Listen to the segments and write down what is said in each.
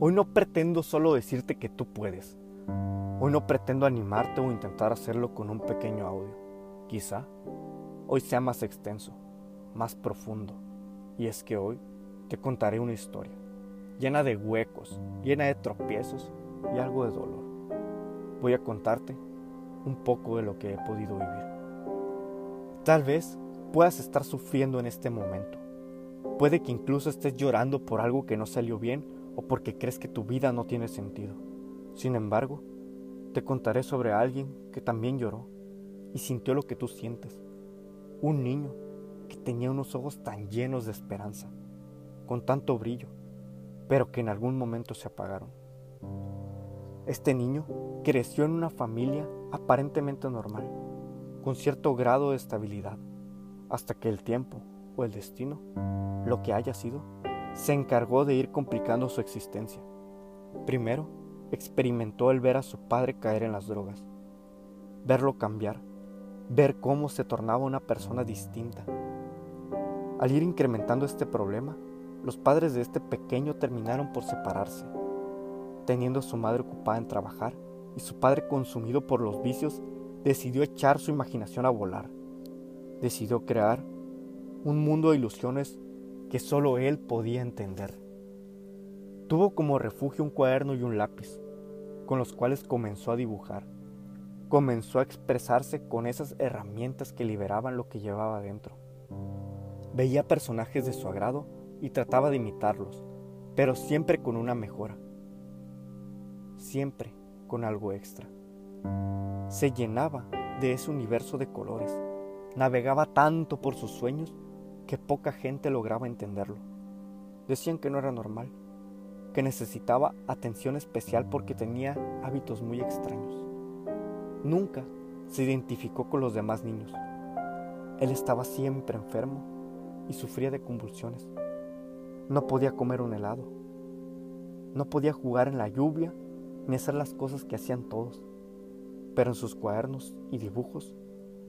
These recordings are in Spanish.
Hoy no pretendo solo decirte que tú puedes. Hoy no pretendo animarte o intentar hacerlo con un pequeño audio. Quizá hoy sea más extenso, más profundo. Y es que hoy te contaré una historia llena de huecos, llena de tropiezos y algo de dolor. Voy a contarte un poco de lo que he podido vivir. Tal vez puedas estar sufriendo en este momento. Puede que incluso estés llorando por algo que no salió bien o porque crees que tu vida no tiene sentido. Sin embargo, te contaré sobre alguien que también lloró y sintió lo que tú sientes. Un niño que tenía unos ojos tan llenos de esperanza, con tanto brillo, pero que en algún momento se apagaron. Este niño creció en una familia aparentemente normal, con cierto grado de estabilidad, hasta que el tiempo o el destino, lo que haya sido, se encargó de ir complicando su existencia. Primero, experimentó el ver a su padre caer en las drogas, verlo cambiar, ver cómo se tornaba una persona distinta. Al ir incrementando este problema, los padres de este pequeño terminaron por separarse, teniendo a su madre ocupada en trabajar y su padre consumido por los vicios, decidió echar su imaginación a volar. Decidió crear un mundo de ilusiones que solo él podía entender. Tuvo como refugio un cuaderno y un lápiz, con los cuales comenzó a dibujar. Comenzó a expresarse con esas herramientas que liberaban lo que llevaba dentro. Veía personajes de su agrado y trataba de imitarlos, pero siempre con una mejora. Siempre con algo extra. Se llenaba de ese universo de colores. Navegaba tanto por sus sueños que poca gente lograba entenderlo. Decían que no era normal, que necesitaba atención especial porque tenía hábitos muy extraños. Nunca se identificó con los demás niños. Él estaba siempre enfermo y sufría de convulsiones. No podía comer un helado. No podía jugar en la lluvia ni hacer las cosas que hacían todos. Pero en sus cuadernos y dibujos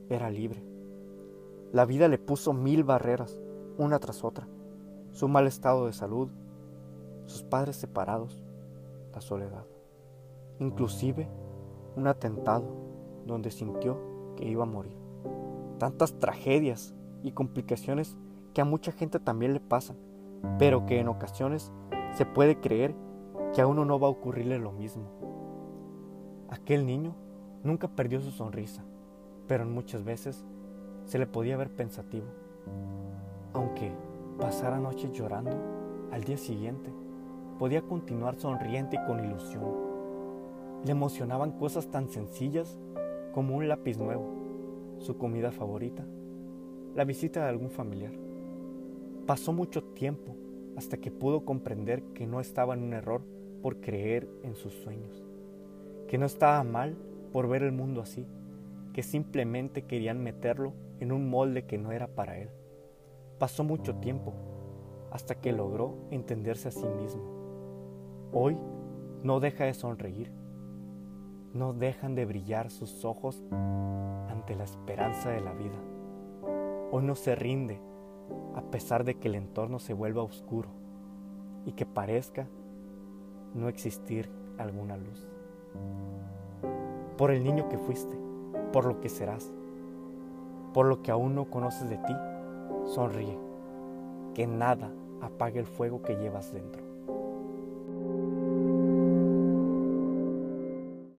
era libre. La vida le puso mil barreras, una tras otra. Su mal estado de salud, sus padres separados, la soledad. Inclusive un atentado donde sintió que iba a morir. Tantas tragedias y complicaciones que a mucha gente también le pasan, pero que en ocasiones se puede creer que a uno no va a ocurrirle lo mismo. Aquel niño nunca perdió su sonrisa, pero muchas veces se le podía ver pensativo. Aunque pasara noches llorando, al día siguiente podía continuar sonriente y con ilusión. Le emocionaban cosas tan sencillas como un lápiz nuevo, su comida favorita, la visita de algún familiar. Pasó mucho tiempo hasta que pudo comprender que no estaba en un error por creer en sus sueños, que no estaba mal por ver el mundo así, que simplemente querían meterlo en un molde que no era para él. Pasó mucho tiempo hasta que logró entenderse a sí mismo. Hoy no deja de sonreír, no dejan de brillar sus ojos ante la esperanza de la vida. Hoy no se rinde a pesar de que el entorno se vuelva oscuro y que parezca no existir alguna luz. Por el niño que fuiste, por lo que serás, por lo que aún no conoces de ti, sonríe, que nada apague el fuego que llevas dentro.